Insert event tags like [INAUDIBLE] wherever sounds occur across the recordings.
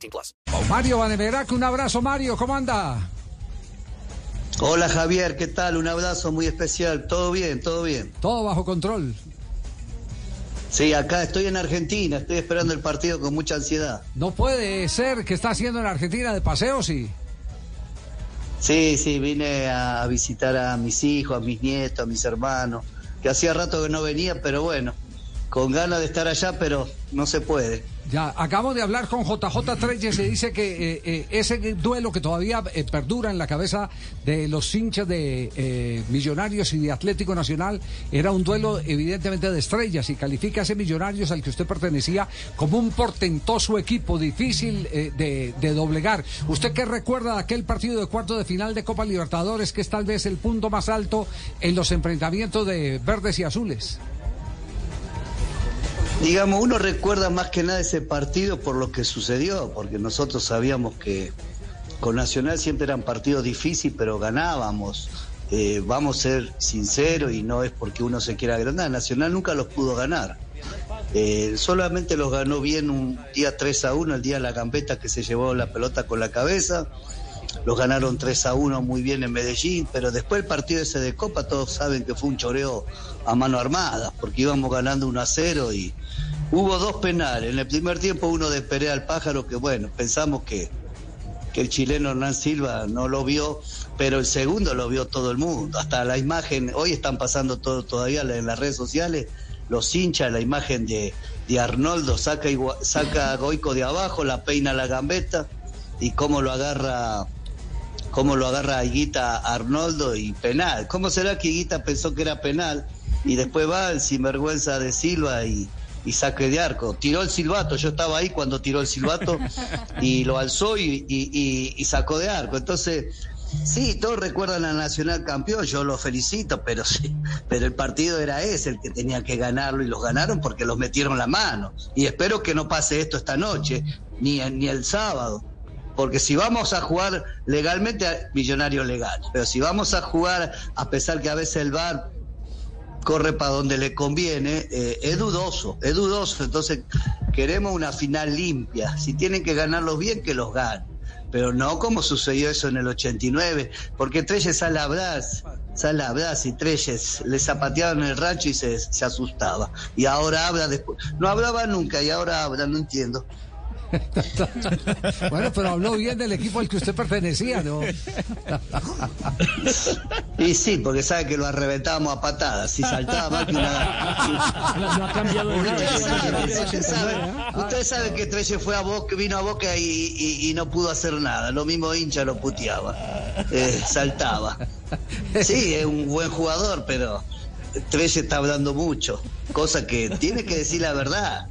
18 plus. Mario Vaneverac, un abrazo Mario, ¿cómo anda? Hola Javier, ¿qué tal? Un abrazo muy especial. ¿Todo bien? ¿Todo bien? Todo bajo control. Sí, acá estoy en Argentina, estoy esperando el partido con mucha ansiedad. No puede ser que está haciendo en Argentina de paseo, sí. Sí, sí, vine a visitar a mis hijos, a mis nietos, a mis hermanos, que hacía rato que no venía, pero bueno, con ganas de estar allá, pero no se puede. Ya, acabo de hablar con JJ Treyes y dice que eh, eh, ese duelo que todavía eh, perdura en la cabeza de los hinchas de Millonarios y de Atlético Nacional era un duelo evidentemente de estrellas y califica a ese Millonarios al que usted pertenecía como un portentoso equipo difícil de, de, doblegar. ¿Usted qué recuerda de aquel partido de cuarto de final de Copa Libertadores que es tal vez el punto más alto en los enfrentamientos de verdes y azules? Digamos, uno recuerda más que nada ese partido por lo que sucedió, porque nosotros sabíamos que con Nacional siempre eran partidos difíciles, pero ganábamos. Eh, vamos a ser sinceros y no es porque uno se quiera agrandar. Nacional nunca los pudo ganar. Eh, solamente los ganó bien un día 3 a 1, el día de la campeta que se llevó la pelota con la cabeza. Los ganaron 3 a 1 muy bien en Medellín, pero después el partido ese de Copa todos saben que fue un choreo a mano armada, porque íbamos ganando 1 a 0 y hubo dos penales. En el primer tiempo uno de Perea al Pájaro, que bueno, pensamos que, que el chileno Hernán Silva no lo vio, pero el segundo lo vio todo el mundo. Hasta la imagen, hoy están pasando todo todavía en las redes sociales, los hinchas, la imagen de, de Arnoldo, saca, saca a Goico de abajo, la peina la gambeta y cómo lo agarra cómo lo agarra Higuita Arnoldo y penal. ¿Cómo será que Higuita pensó que era penal y después va el sinvergüenza de Silva y, y saque de arco? Tiró el silbato, yo estaba ahí cuando tiró el silbato [LAUGHS] y lo alzó y, y, sacó de arco. Entonces, sí, todos recuerdan al Nacional campeón, yo lo felicito, pero sí, pero el partido era ese, el que tenía que ganarlo y los ganaron porque los metieron la mano. Y espero que no pase esto esta noche, ni, ni el sábado porque si vamos a jugar legalmente, millonario legal, pero si vamos a jugar, a pesar que a veces el VAR corre para donde le conviene, eh, es dudoso, es dudoso, entonces queremos una final limpia, si tienen que ganarlos bien, que los ganen, pero no como sucedió eso en el 89, porque Treyes sale a sale a y Treyes le zapateaban el rancho y se, se asustaba, y ahora habla después, no hablaba nunca y ahora habla, no entiendo. [LAUGHS] bueno, pero habló bien del equipo al que usted pertenecía, ¿no? y sí, porque sabe que lo arrebentábamos a patadas. Si saltaba más que una. No, ha cambiado Usted sabe, que Treche fue a Boca, vino a Boca y, no pudo hacer nada. Lo mismo hincha lo puteaba. Eh, saltaba. Sí, es un buen jugador, pero Treche está hablando mucho. Cosa que tiene que decir la verdad.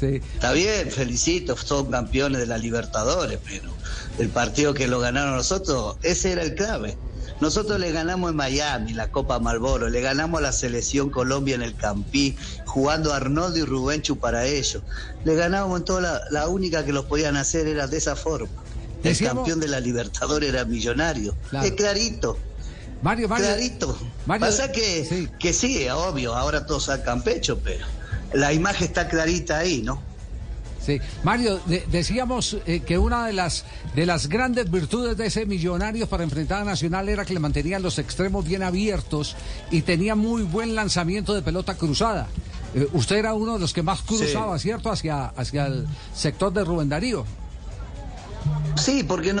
Está bien, felicito, son campeones de la Libertadores, pero el partido que lo ganaron nosotros, ese era el clave. Nosotros le ganamos en Miami la Copa Malboro, le ganamos a la selección Colombia en el Campí, jugando Arnoldo y Rubenchu para ellos. Le ganamos en toda la, la única que los podían hacer era de esa forma. El campeón de la Libertadores era millonario. Es clarito. Mario, Mario. Clarito. Pasa que sí. que sí, obvio, ahora todos sacan pecho, pero la imagen está clarita ahí, ¿no? Sí. Mario, decíamos eh, que una de las, de las grandes virtudes de ese millonario para enfrentar a Nacional era que le mantenían los extremos bien abiertos y tenía muy buen lanzamiento de pelota cruzada. Eh, usted era uno de los que más cruzaba, ¿cierto? Hacia, hacia el sector de Rubén Darío. Sí, porque no.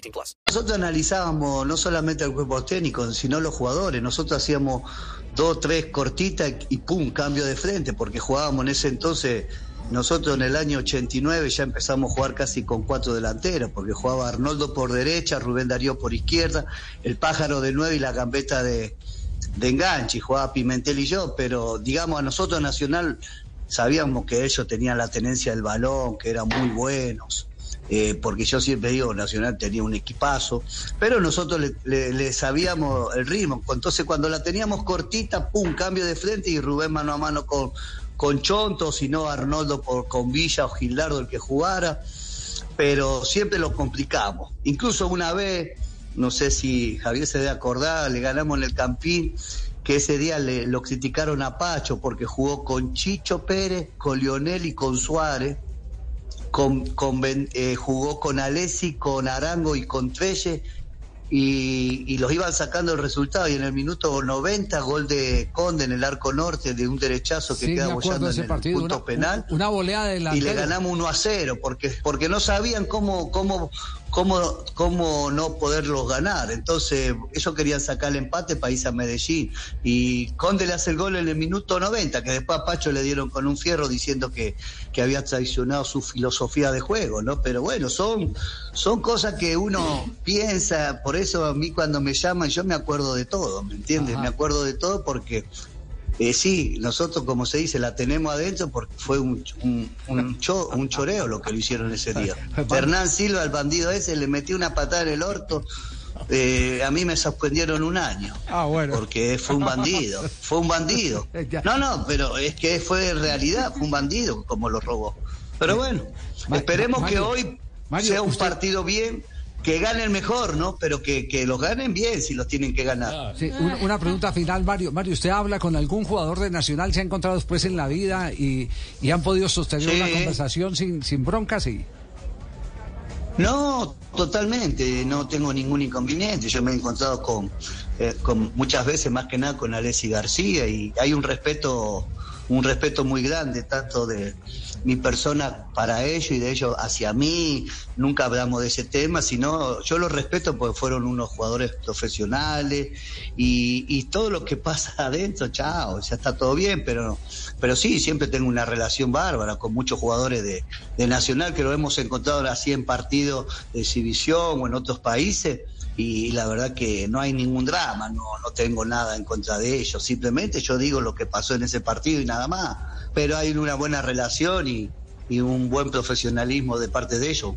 18 plus. Nosotros analizábamos no solamente el cuerpo técnico, sino los jugadores. Nosotros hacíamos dos, tres cortitas y pum, cambio de frente, porque jugábamos en ese entonces. Nosotros en el año 89 ya empezamos a jugar casi con cuatro delanteros, porque jugaba Arnoldo por derecha, Rubén Darío por izquierda, el pájaro de nueve y la gambeta de, de enganche, y jugaba Pimentel y yo, pero digamos a nosotros Nacional sabíamos que ellos tenían la tenencia del balón, que eran muy buenos, eh, porque yo siempre digo, Nacional tenía un equipazo, pero nosotros le, le- le sabíamos el ritmo. Entonces cuando la teníamos cortita, pum, cambio de frente y Rubén mano a mano con, con Chonto, si no Arnoldo por, con Villa o Gilardo el que jugara, pero siempre lo complicamos. Incluso una vez, no sé si Javier se debe acordar, le ganamos en el Campín, que ese día le, lo criticaron a Pacho porque jugó con Chicho Pérez, con Lionel y con Suárez con, con eh, jugó con Alessi, con Arango y con Trelle y, y los iban sacando el resultado y en el minuto 90 gol de Conde en el arco norte de un derechazo que Sí, queda bollando en ese el partido. punto Una, penal una volea de y le ganamos 1 a 0 porque porque no sabían cómo cómo cómo cómo no poderlos ganar entonces ellos querían sacar el empate para irse a Medellín. Y Conde le hace el gol en el minuto 90 que después a Pacho le dieron con un fierro diciendo que, que había traicionado su filosofía de juego no pero bueno son son cosas que uno piensa. Por eso a mí cuando me llaman yo me acuerdo de todo me entiendes Ajá. me acuerdo de todo porque eh, sí, nosotros, como se dice, la tenemos adentro porque fue un, un, un cho- un choreo lo que lo hicieron ese día. [LAUGHS] Hernán Silva, el bandido ese, le metió una patada en el orto. Eh, a mí me suspendieron un año. Ah, bueno. Porque fue un bandido. Fue un bandido. [LAUGHS] No, no, pero es que fue realidad. Fue un bandido como lo robó. Pero bueno, esperemos que hoy sea un partido bien. Que ganen mejor, ¿no? Pero que, que los ganen bien si los tienen que ganar. Sí, una, una pregunta final, Mario. Mario, ¿usted habla con algún jugador de Nacional, se ha encontrado después en la vida y, y han podido sostener Sí. una conversación sin, sin broncas? Y... No, totalmente, no tengo ningún inconveniente. Yo me he encontrado con, eh, con muchas veces, más que nada, con Alessi García y hay un respeto, un respeto muy grande, tanto de mi persona para ellos y de ellos hacia mí. Nunca hablamos de ese tema, sino yo los respeto porque fueron unos jugadores profesionales y, y todo lo que [LAUGHS] pasa adentro, chao, ya está todo bien, pero, pero sí, siempre tengo una relación bárbara con muchos jugadores de, de Nacional que lo hemos encontrado así en partidos de exhibición o en otros países. Y la verdad que no hay ningún drama, no, no tengo nada en contra de ellos. Simplemente yo digo lo que pasó en ese partido y nada más. Pero hay una buena relación y, y un buen profesionalismo de parte de ellos.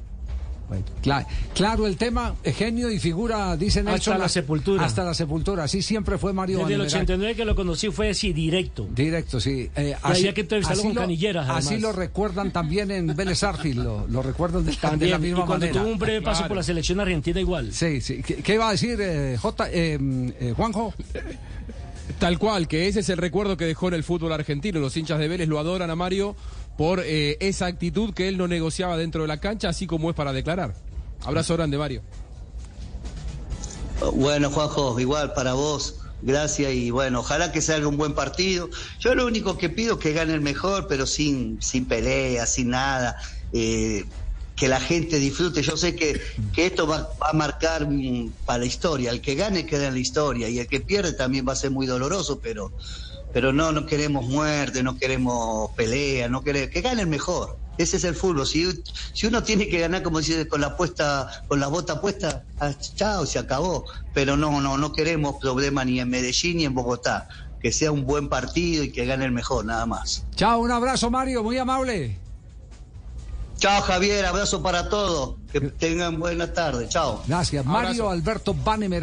Cla- claro, el tema, eh, genio y figura, dicen Hasta la sepultura. Hasta la sepultura, así siempre fue Mario Desde el Vanemeral. 89 que lo conocí fue así, directo. Directo, sí. Eh, había que entrevistarlo así con lo- canilleras, además. Así lo recuerdan también en Vélez Arfield, lo, lo recuerdan de, la- de la y misma cuando manera. tuvo un breve paso por la selección argentina igual. Sí, sí. ¿Qué, qué iba a decir eh, J, eh, eh, Juanjo? Tal cual, que ese es el recuerdo que dejó en el fútbol argentino. Los hinchas de Vélez lo adoran a Mario por eh, esa actitud que él no negociaba dentro de la cancha, así como es para declarar. Abrazo grande, Mario. Bueno, Juanjo, igual para vos, gracias y bueno, ojalá que salga un buen partido. Yo lo único que pido es que gane el mejor, pero sin, sin pelea, sin nada. eh, que la gente disfrute. Yo sé que, que esto va, va a marcar mm, para la historia. El que gane queda en la historia y el que pierde también va a ser muy doloroso, pero, pero no, no queremos muerte, no queremos pelea, no queremos, que gane el mejor. Ese es el fútbol. Si, si uno tiene que ganar, como dice, con la puesta, con la bota puesta, ah, chao, se acabó. Pero no, no, no queremos problema ni en Medellín ni en Bogotá. Que sea un buen partido y que gane el mejor, nada más. Chao, un abrazo Mario, muy amable. Chao Javier, abrazo para todos. Que tengan buena tarde. Chao. Gracias. Mario Alberto Vanemeral.